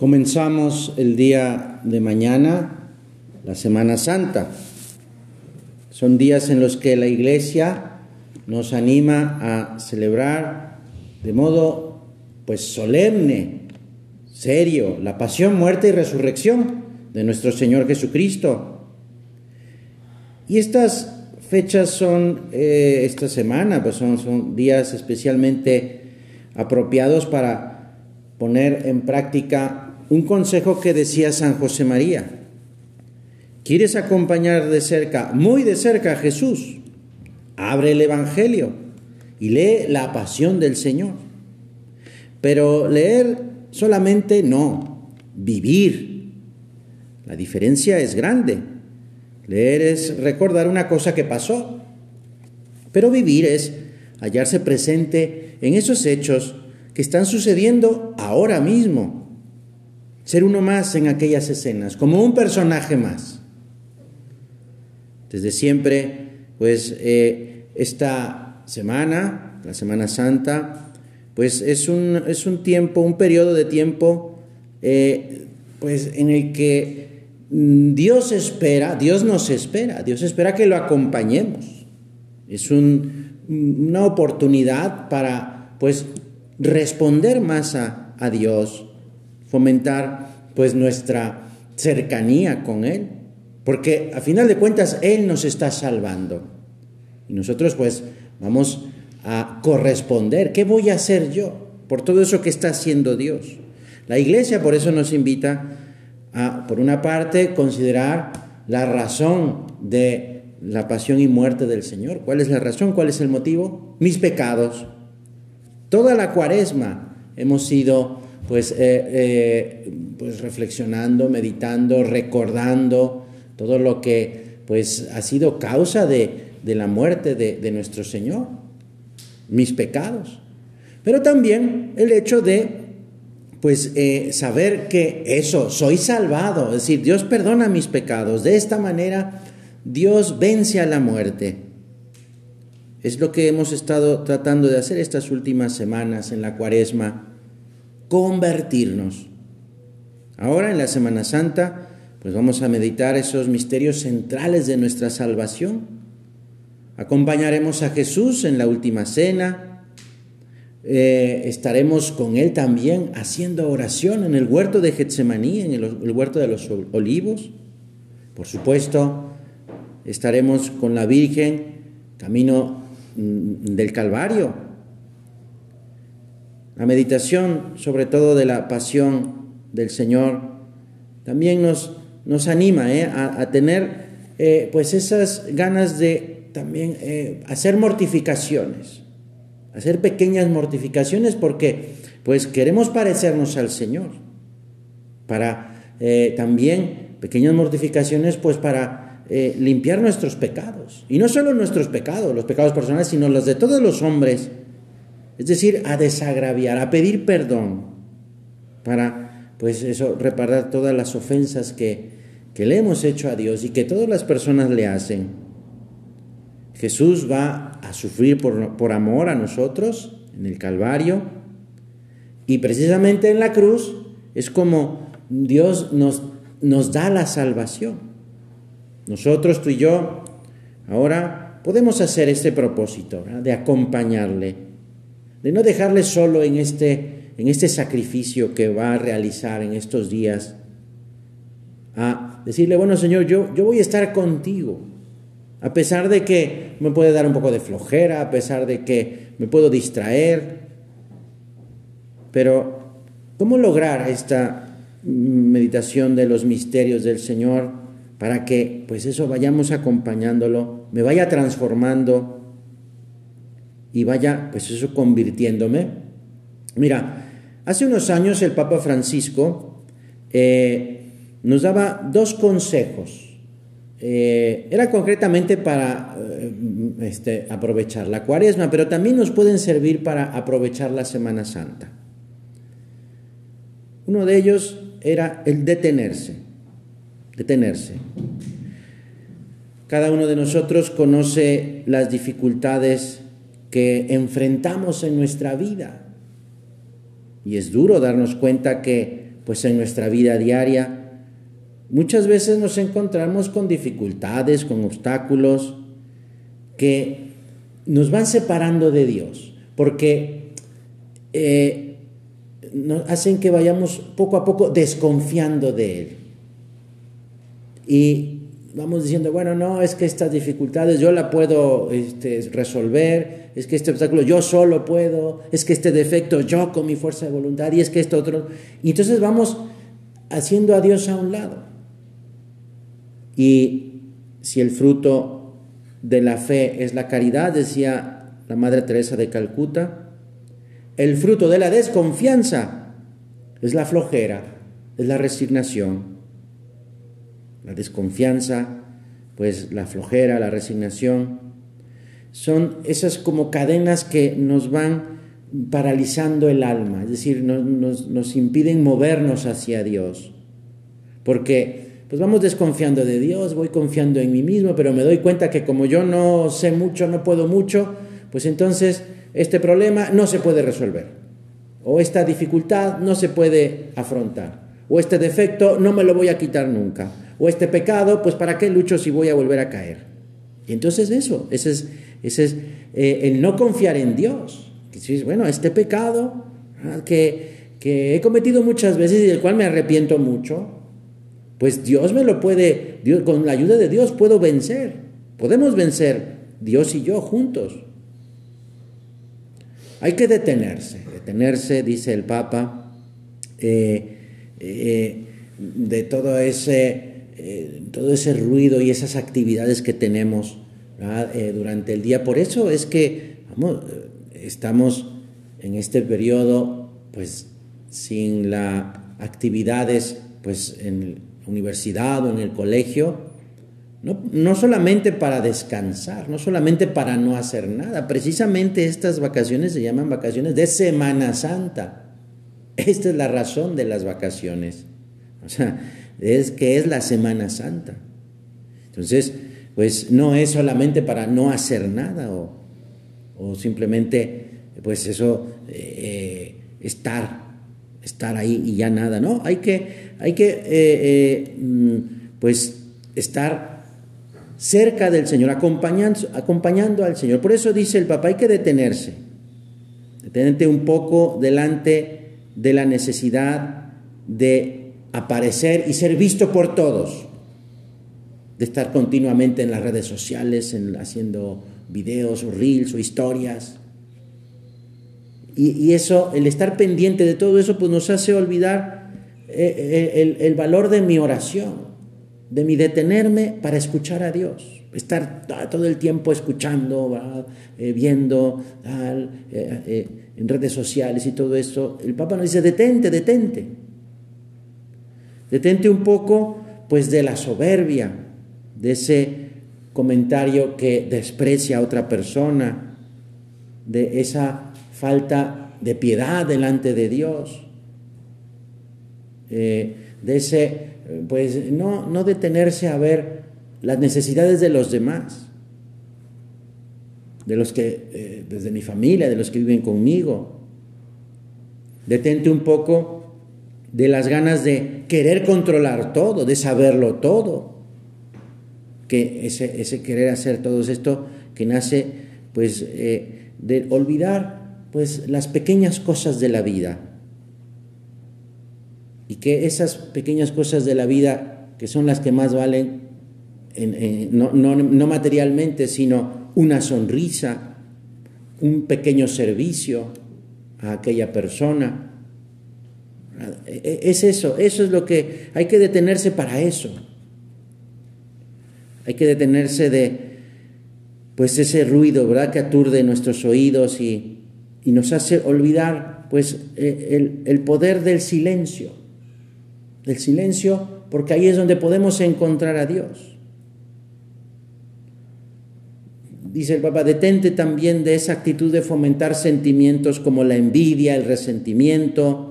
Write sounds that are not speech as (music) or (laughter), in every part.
Comenzamos el día de mañana, la Semana Santa. Son días en los que la Iglesia nos anima a celebrar de modo pues solemne, serio, la pasión, muerte y resurrección de nuestro Señor Jesucristo. Y estas fechas son, eh, esta semana, pues son, son días especialmente apropiados para poner en práctica un consejo que decía San José María. ¿Quieres acompañar de cerca, muy de cerca a Jesús? Abre el Evangelio y lee la pasión del Señor. Pero leer solamente no, vivir. La diferencia es grande. Leer es recordar una cosa que pasó, pero vivir es hallarse presente en esos hechos que están sucediendo ahora mismo ser uno más en aquellas escenas, como un personaje más. Desde siempre, pues eh, esta semana, la Semana Santa, pues es un, es un tiempo, un periodo de tiempo, eh, pues en el que mm, Dios espera, Dios nos espera, Dios espera que lo acompañemos. Es una oportunidad para, pues, responder más a, a Dios, fomentar pues nuestra cercanía con Él, porque a final de cuentas Él nos está salvando. Y nosotros pues vamos a corresponder. ¿Qué voy a hacer yo por todo eso que está haciendo Dios? La iglesia por eso nos invita a, por una parte, considerar la razón de la pasión y muerte del Señor. ¿Cuál es la razón? ¿Cuál es el motivo? Mis pecados. Toda la cuaresma hemos sido pues, eh, eh, pues reflexionando, meditando, recordando todo lo que pues ha sido causa de, la muerte de, nuestro Señor, mis pecados. Pero también el hecho de pues eh, saber que eso, soy salvado, es decir, Dios perdona mis pecados. De esta manera Dios vence a la muerte. Es lo que hemos estado tratando de hacer estas últimas semanas en la cuaresma convertirnos. Ahora en la Semana Santa, pues vamos a meditar esos misterios centrales de nuestra salvación. Acompañaremos a Jesús en la última cena. Eh, estaremos con Él también haciendo oración en el huerto de Getsemaní, en el, huerto de los olivos. Por supuesto, estaremos con la Virgen camino mm, del Calvario, la meditación, sobre todo de la pasión del Señor, también nos, nos anima ¿eh? a, tener eh, pues esas ganas de también eh, hacer mortificaciones, hacer pequeñas mortificaciones porque pues queremos parecernos al Señor, para también pequeñas mortificaciones pues para limpiar nuestros pecados, y no solo nuestros pecados, los pecados personales, sino los de todos los hombres, es decir, a desagraviar, a pedir perdón para, pues eso, reparar todas las ofensas que, que le hemos hecho a Dios y que todas las personas le hacen. Jesús va a sufrir por, por amor a nosotros en el Calvario y precisamente en la cruz es como Dios nos, nos da la salvación. Nosotros, tú y yo, ahora podemos hacer este propósito de acompañarle de no dejarle solo en este, en este sacrificio que va a realizar en estos días, a decirle, bueno Señor, yo, yo voy a estar contigo, a pesar de que me puede dar un poco de flojera, a pesar de que me puedo distraer, pero ¿cómo lograr esta meditación de los misterios del Señor para que pues eso vayamos acompañándolo, me vaya transformando y vaya, pues eso convirtiéndome. Mira, hace unos años el Papa Francisco eh, nos daba dos consejos. Eh, era concretamente para eh, este, aprovechar la cuaresma, pero también nos pueden servir para aprovechar la Semana Santa. Uno de ellos era el detenerse, detenerse. Cada uno de nosotros conoce las dificultades que enfrentamos en nuestra vida. Y es duro darnos cuenta que pues en nuestra vida diaria, muchas veces nos encontramos con dificultades, con obstáculos que nos van separando de Dios, porque eh, nos hacen que vayamos poco a poco desconfiando de Él. Y vamos diciendo, bueno, no, es que estas dificultades yo la puedo este, resolver, es que este obstáculo yo solo puedo, es que este defecto yo con mi fuerza de voluntad y es que esto otro. Y entonces vamos haciendo a Dios a un lado. Y si el fruto de la fe es la caridad, decía la Madre Teresa de Calcuta, el fruto de la desconfianza es la flojera, es la resignación la desconfianza, pues la flojera, la resignación, son esas como cadenas que nos van paralizando el alma, es decir, nos, nos, impiden movernos hacia Dios. Porque pues vamos desconfiando de Dios, voy confiando en mí mismo, pero me doy cuenta que como yo no sé mucho, no puedo mucho, pues entonces este problema no se puede resolver. O esta dificultad no se puede afrontar. O este defecto no me lo voy a quitar nunca o este pecado, pues ¿para qué lucho si voy a volver a caer? Y entonces eso, ese es, ese es eh, el no confiar en Dios. Que bueno, este pecado ah, que, que he cometido muchas veces y del cual me arrepiento mucho, pues Dios me lo puede, Dios, con la ayuda de Dios puedo vencer. Podemos vencer, Dios y yo juntos. Hay que detenerse, detenerse, dice el Papa, eh, eh, de todo ese eh, todo ese ruido y esas actividades que tenemos eh, durante el día. Por eso es que vamos, eh, estamos en este periodo pues sin las actividades pues en la universidad o en el colegio, no, no, solamente para descansar, no solamente para no hacer nada, precisamente estas vacaciones se llaman vacaciones de Semana Santa. Esta es la razón de las vacaciones. O sea, es que es la Semana Santa. Entonces, pues no es solamente para no hacer nada o, simplemente, pues eso, eh, estar, estar ahí y ya nada, ¿no? Hay que, hay que eh, eh, mm, pues, estar cerca del Señor, acompañando, acompañando al Señor. Por eso dice el Papa, hay que detenerse, detenerte un poco delante de la necesidad de aparecer y ser visto por todos, de estar continuamente en las redes sociales, en, haciendo videos o reels o historias. Y, eso, el estar pendiente de todo eso, pues nos hace olvidar eh, eh, el, valor de mi oración, de mi detenerme para escuchar a Dios, estar todo el tiempo escuchando, eh, viendo en redes sociales y todo eso. El Papa nos dice, detente, detente. Detente un poco pues de la soberbia, de ese comentario que desprecia a otra persona, de esa falta de piedad delante de Dios, eh, de ese, pues no, no detenerse a ver las necesidades de los demás, de los que, eh, desde mi familia, de los que viven conmigo. Detente un poco de las ganas de querer controlar todo, de saberlo todo. Que ese, ese querer hacer todo esto que nace pues eh, de olvidar pues las pequeñas cosas de la vida. Y que esas pequeñas cosas de la vida, que son las que más valen, no, no materialmente, sino una sonrisa, un pequeño servicio a aquella persona, es eso, eso es lo que hay que detenerse para eso. Hay que detenerse de pues ese ruido, ¿verdad? Que aturde nuestros oídos y, nos hace olvidar pues e, el, poder del silencio. Del silencio, porque ahí es donde podemos encontrar a Dios. Dice el Papa, detente también de esa actitud de fomentar sentimientos como la envidia, el resentimiento,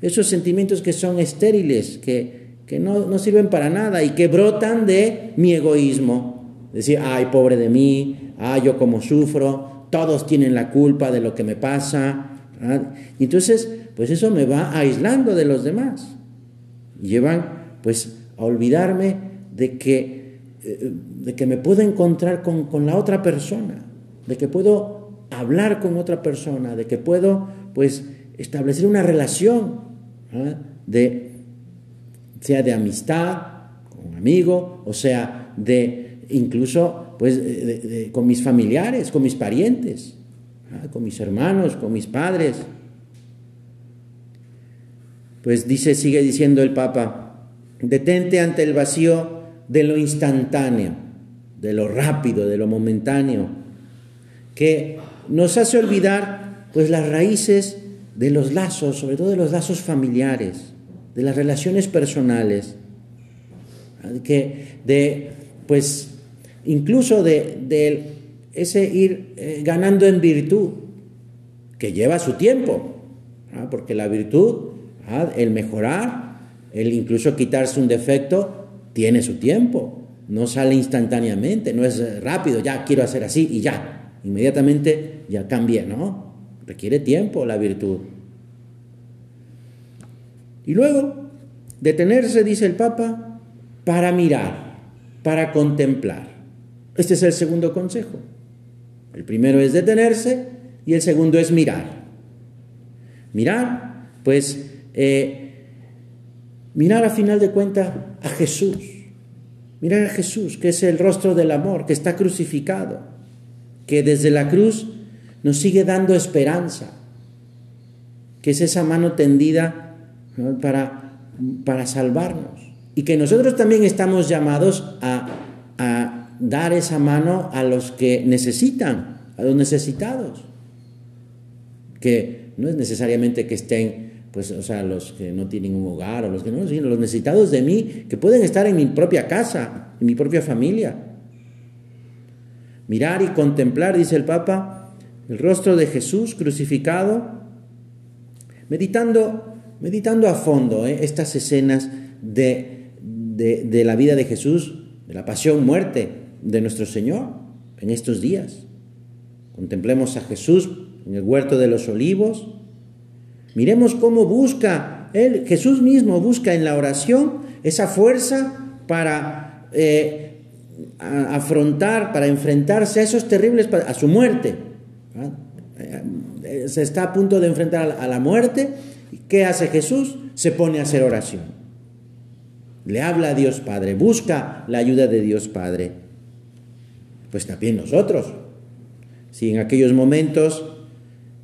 esos sentimientos que son estériles, que, no, sirven para nada y que brotan de mi egoísmo. Decir, ay, pobre de mí, ay, yo como sufro, todos tienen la culpa de lo que me pasa. Entonces, pues eso me va aislando de los demás. llevan pues a olvidarme de que, eh, de que me puedo encontrar con, la otra persona, de que puedo hablar con otra persona, de que puedo pues establecer una relación ¿ah? de, sea de amistad con un amigo, o sea de incluso pues con mis familiares, con mis parientes, ¿ah? con mis hermanos, con mis padres. Pues dice, sigue diciendo el Papa, detente ante el vacío de lo instantáneo, de lo rápido, de lo momentáneo, que nos hace olvidar pues las raíces de los lazos, sobre todo de los lazos familiares, de las relaciones personales, que de pues incluso de, ese ir eh, ganando en virtud, que lleva su tiempo, porque la virtud el mejorar, el incluso quitarse un defecto, tiene su tiempo. No sale instantáneamente, no es rápido, ya quiero hacer así y ya. Inmediatamente ya cambia, ¿no? Requiere tiempo la virtud. Y luego, detenerse, dice el Papa, para mirar, para contemplar. Este es el segundo consejo. El primero es detenerse y el segundo es mirar. Mirar, pues eh, mirar a final de cuentas a Jesús, mirar a Jesús, que es el rostro del amor, que está crucificado, que desde la cruz nos sigue dando esperanza, que es esa mano tendida para, para salvarnos. Y que nosotros también estamos llamados a, a dar esa mano a los que necesitan, a los necesitados, que no es necesariamente que estén pues, o sea, los que no tienen un hogar o los que no, sino los necesitados de mí, que pueden estar en mi propia casa, en mi propia familia. Mirar y contemplar, dice el Papa, el rostro de Jesús crucificado, meditando, meditando a fondo ¿eh? estas escenas de, de la vida de Jesús, de la pasión, muerte de nuestro Señor en estos días. Contemplemos a Jesús en el huerto de los olivos, Miremos cómo busca, él, Jesús mismo busca en la oración esa fuerza para eh, afrontar, para enfrentarse a esos terribles, a su muerte. Eh, se está a punto de enfrentar a la muerte. ¿Qué hace Jesús? Se pone a hacer oración. Le habla a Dios Padre, busca la ayuda de Dios Padre. Pues también nosotros. Si en aquellos momentos,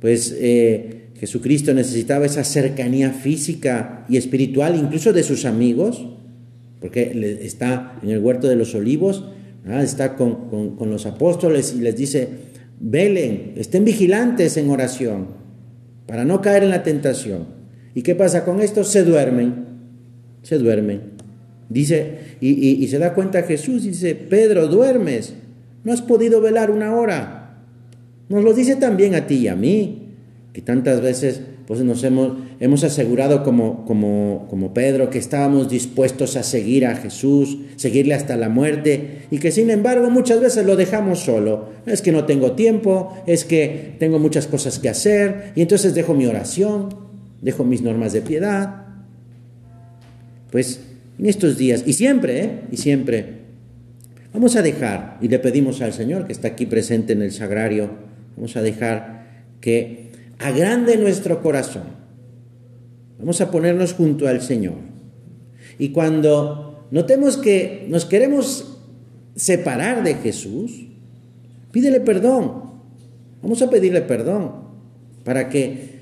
pues eh, Jesucristo necesitaba esa cercanía física y espiritual, incluso de sus amigos, porque está en el huerto de los olivos, está con, los apóstoles y les dice, velen, estén vigilantes en oración, para no caer en la tentación. ¿Y qué pasa con esto? Se duermen, se duermen. Dice, y, y se da cuenta Jesús, y dice, Pedro, duermes, no has podido velar una hora. Nos lo dice también a ti y a mí. Y tantas veces pues nos hemos, hemos asegurado como, como, como Pedro que estábamos dispuestos a seguir a Jesús, seguirle hasta la muerte, y que sin embargo muchas veces lo dejamos solo. Es que no tengo tiempo, es que tengo muchas cosas que hacer, y entonces dejo mi oración, dejo mis normas de piedad. Pues en estos días, y siempre, ¿eh? y siempre, vamos a dejar, y le pedimos al Señor que está aquí presente en el sagrario, vamos a dejar que agrande nuestro corazón. Vamos a ponernos junto al Señor. Y cuando notemos que nos queremos separar de Jesús, pídele perdón. Vamos a pedirle perdón para que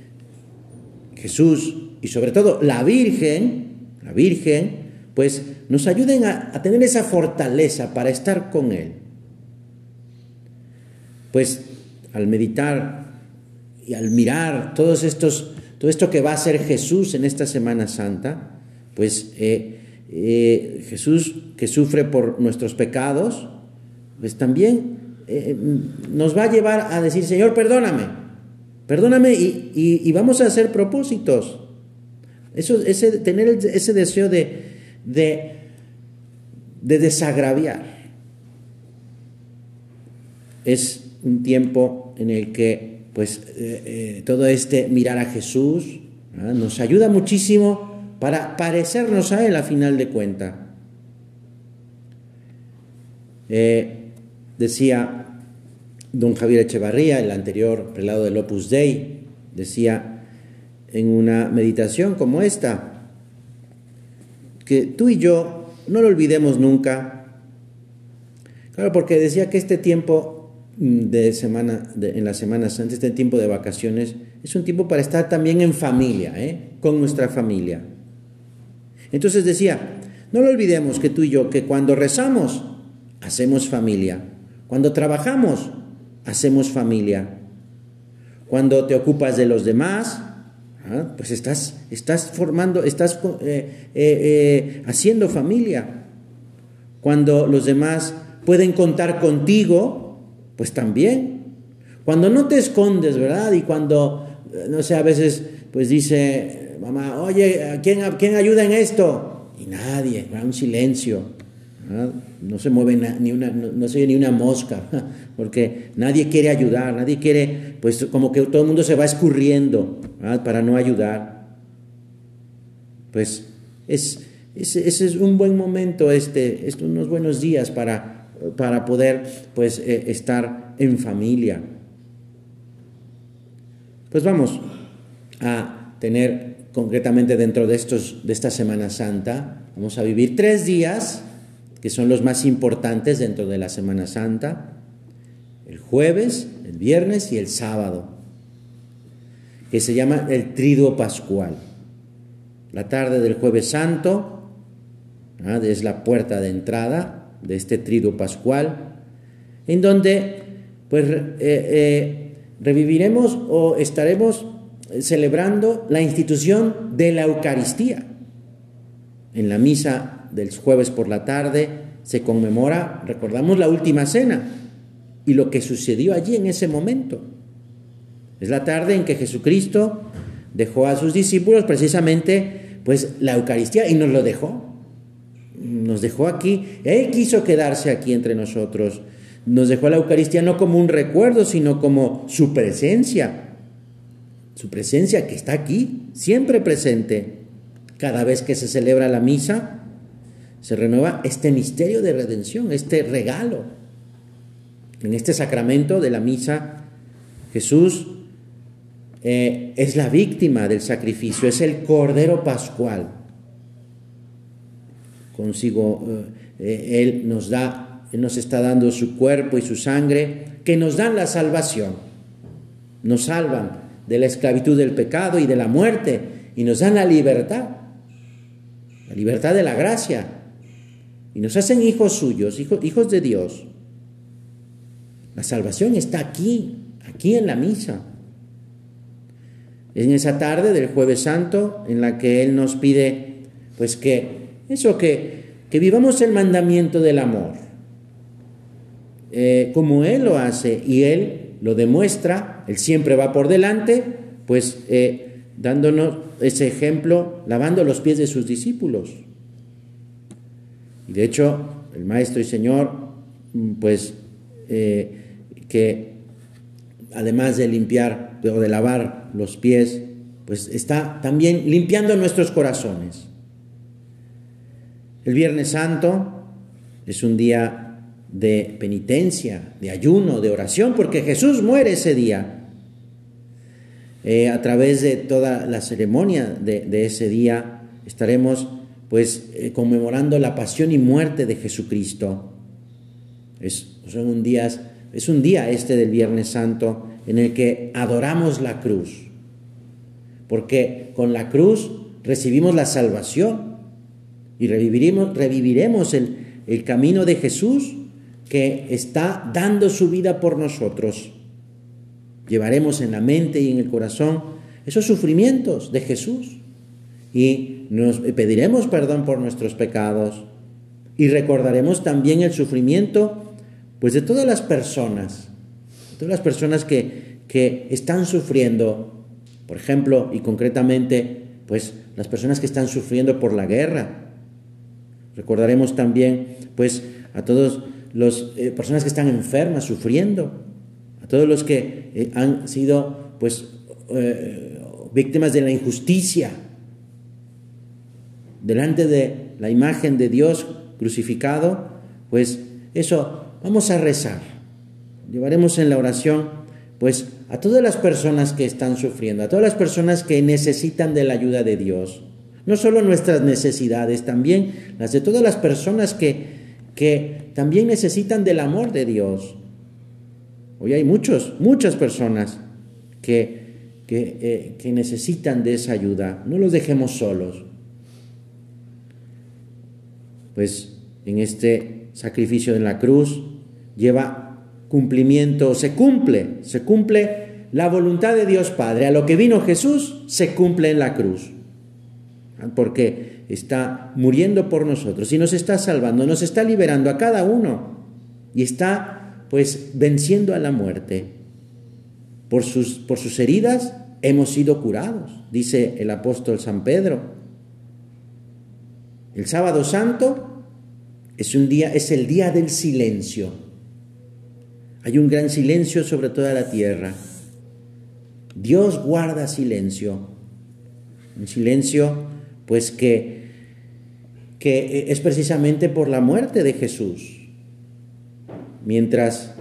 Jesús y sobre todo la Virgen, la Virgen, pues nos ayuden a, a tener esa fortaleza para estar con Él. Pues al meditar y al mirar todos estos, todo esto que va a ser Jesús en esta Semana Santa, pues eh, eh, Jesús que sufre por nuestros pecados, pues también eh, nos va a llevar a decir, Señor, perdóname, perdóname y, vamos a hacer propósitos. Eso, ese, tener ese deseo de, de, de desagraviar. Es un tiempo en el que pues eh, eh, todo este mirar a Jesús nos ayuda muchísimo para parecernos a Él a final de cuenta. Eh, decía don Javier Echevarría, el anterior prelado del Opus Dei, decía en una meditación como esta, que tú y yo no lo olvidemos nunca. Claro, porque decía que este tiempo de semana, en las semanas antes, este tiempo de vacaciones, es un tiempo para estar también en familia, ¿eh? con nuestra familia. Entonces decía, no lo olvidemos que tú y yo, que cuando rezamos, hacemos familia. Cuando trabajamos, hacemos familia. Cuando te ocupas de los demás, ¿ah? pues estás, estás formando, estás eh, eh, eh, haciendo familia. Cuando los demás pueden contar contigo, pues también. Cuando no te escondes, ¿verdad? Y cuando, no sé, a veces pues dice, mamá, oye, ¿quién, quién ayuda en esto? Y nadie, un silencio. No se mueve ni una, no, se oye ni una mosca, (laughs) porque nadie quiere ayudar, nadie quiere, pues como que todo el mundo se va escurriendo para no ayudar. Pues es, ese es un buen momento, este, es unos buenos días para, para poder pues, eh, estar en familia. Pues vamos a tener concretamente dentro de, estos, de esta Semana Santa, vamos a vivir tres días que son los más importantes dentro de la Semana Santa, el jueves, el viernes y el sábado, que se llama el triduo pascual. La tarde del jueves santo es la puerta de entrada de este triduo pascual, en donde pues eh, eh, reviviremos o estaremos celebrando la institución de la Eucaristía. En la misa del jueves por la tarde se conmemora, recordamos la última cena y lo que sucedió allí en ese momento. Es la tarde en que Jesucristo dejó a sus discípulos precisamente pues la Eucaristía y nos lo dejó. Nos dejó aquí, él quiso quedarse aquí entre nosotros. Nos dejó la Eucaristía no como un recuerdo, sino como su presencia. Su presencia que está aquí, siempre presente. Cada vez que se celebra la misa, se renueva este misterio de redención, este regalo. En este sacramento de la misa, Jesús eh, es la víctima del sacrificio, es el Cordero Pascual. Consigo, eh, Él nos da, Él nos está dando su cuerpo y su sangre que nos dan la salvación, nos salvan de la esclavitud del pecado y de la muerte y nos dan la libertad, la libertad de la gracia, y nos hacen hijos suyos, hijos de Dios. La salvación está aquí, aquí en la misa. En esa tarde del jueves santo en la que Él nos pide, pues que, eso, que, que vivamos el mandamiento del amor, eh, como Él lo hace y Él lo demuestra, Él siempre va por delante, pues eh, dándonos ese ejemplo, lavando los pies de sus discípulos. Y de hecho, el Maestro y Señor, mm, pues, eh, que además de limpiar o de lavar los pies, pues está también limpiando nuestros corazones. El Viernes Santo es un día de penitencia, de ayuno, de oración, porque Jesús muere ese día. Eh, a través de toda la ceremonia de, ese día estaremos pues eh, conmemorando la pasión y muerte de Jesucristo. Es, un es un día este del Viernes Santo en el que adoramos la cruz, porque con la cruz recibimos la salvación y reviviremos, el, camino de Jesús que está dando su vida por nosotros. Llevaremos en la mente y en el corazón esos sufrimientos de Jesús y nos pediremos perdón por nuestros pecados y recordaremos también el sufrimiento pues de todas las personas, todas las personas que, que están sufriendo, por ejemplo, y concretamente, pues las personas que están sufriendo por la guerra. Recordaremos también, pues, a todas las eh, personas que están enfermas, sufriendo, a todos los que eh, han sido, pues, eh, víctimas de la injusticia, delante de la imagen de Dios crucificado, pues eso, vamos a rezar. Llevaremos en la oración, pues, a todas las personas que están sufriendo, a todas las personas que necesitan de la ayuda de Dios. No solo nuestras necesidades, también las de todas las personas que, que también necesitan del amor de Dios. Hoy hay muchos, muchas personas que, que, eh, que necesitan de esa ayuda. No los dejemos solos. Pues en este sacrificio en la cruz lleva cumplimiento, se cumple, se cumple la voluntad de Dios Padre. A lo que vino Jesús se cumple en la cruz. Porque está muriendo por nosotros y nos está salvando, nos está liberando a cada uno y está pues venciendo a la muerte. Por sus, por sus heridas hemos sido curados, dice el apóstol San Pedro. El sábado santo es un día, es el día del silencio. Hay un gran silencio sobre toda la tierra. Dios guarda silencio. Un silencio, pues que, que es precisamente por la muerte de Jesús. Mientras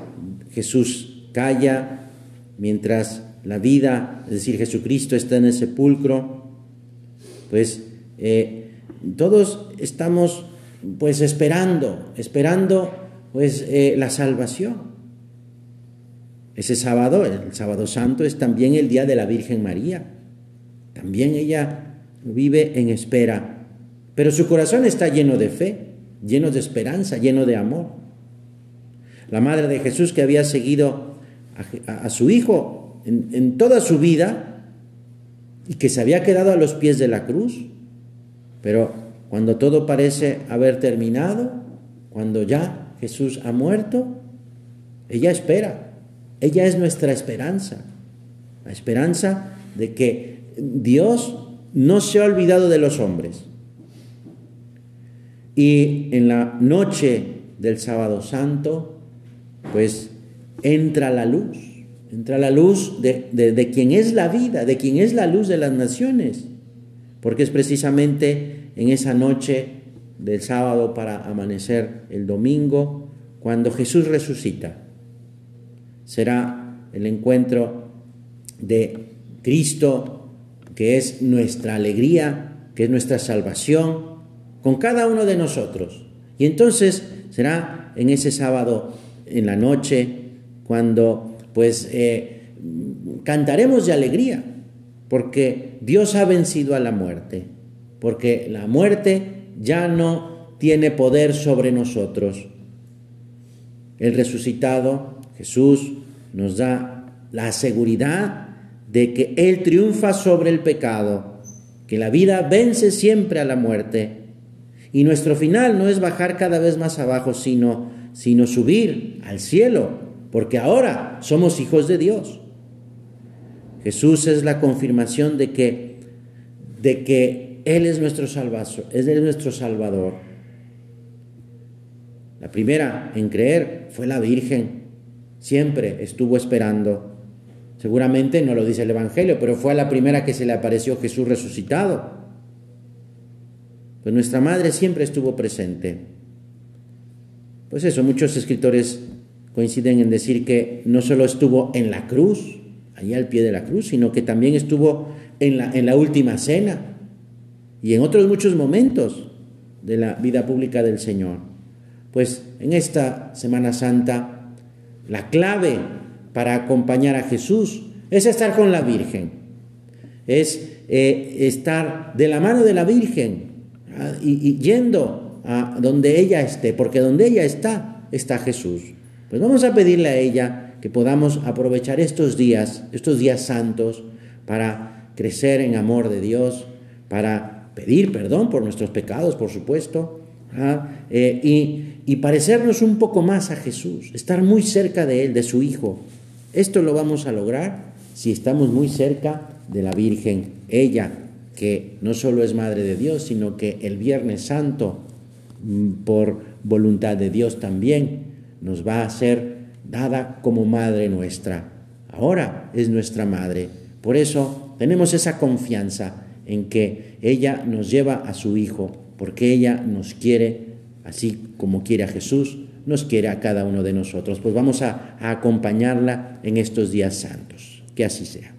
Jesús calla, mientras la vida, es decir, Jesucristo está en el sepulcro, pues eh, todos estamos pues esperando, esperando pues eh, la salvación. Ese sábado, el sábado santo, es también el día de la Virgen María. También ella vive en espera, pero su corazón está lleno de fe, lleno de esperanza, lleno de amor. La madre de Jesús que había seguido a, su hijo en toda su vida y que se había quedado a los pies de la cruz, pero cuando todo parece haber terminado, cuando ya Jesús ha muerto, ella espera. Ella es nuestra esperanza. La esperanza de que Dios no se ha olvidado de los hombres. Y en la noche del sábado santo, pues entra la luz, entra la luz de, de, quien es la vida, de quien es la luz de las naciones porque es precisamente en esa noche del sábado para amanecer el domingo cuando Jesús resucita. Será el encuentro de Cristo, que es nuestra alegría, que es nuestra salvación, con cada uno de nosotros. Y entonces será en ese sábado, en la noche, cuando pues eh, cantaremos de alegría, porque Dios ha vencido a la muerte, porque la muerte ya no tiene poder sobre nosotros. El resucitado, Jesús, nos da la seguridad de que Él triunfa sobre el pecado, que la vida vence siempre a la muerte. Y nuestro final no es bajar cada vez más abajo, sino, sino subir al cielo, porque ahora somos hijos de Dios. Jesús es la confirmación de que, de que Él es nuestro es nuestro salvador. La primera en creer fue la Virgen. Siempre estuvo esperando. Seguramente no lo dice el Evangelio, pero fue la primera que se le apareció Jesús resucitado. Pues nuestra madre siempre estuvo presente. Pues eso, muchos escritores coinciden en decir que no solo estuvo en la cruz, allí al pie de la cruz, sino que también estuvo en la, en la última cena y en otros muchos momentos de la vida pública del Señor. Pues en esta Semana Santa, la clave para acompañar a Jesús es estar con la Virgen, es eh, estar de la mano de la Virgen ¿ah? y, yendo a donde ella esté, porque donde ella está, está Jesús. Pues vamos a pedirle a ella que podamos aprovechar estos días, estos días santos, para crecer en amor de Dios, para pedir perdón por nuestros pecados, por supuesto, ¿ah? eh, y, y parecernos un poco más a Jesús, estar muy cerca de Él, de su Hijo. Esto lo vamos a lograr si estamos muy cerca de la Virgen, ella que no solo es Madre de Dios, sino que el Viernes Santo, mm, por voluntad de Dios también, nos va a hacer dada como madre nuestra. Ahora es nuestra madre. Por eso tenemos esa confianza en que ella nos lleva a su Hijo, porque ella nos quiere, así como quiere a Jesús, nos quiere a cada uno de nosotros. Pues vamos a, a acompañarla en estos días santos. Que así sea.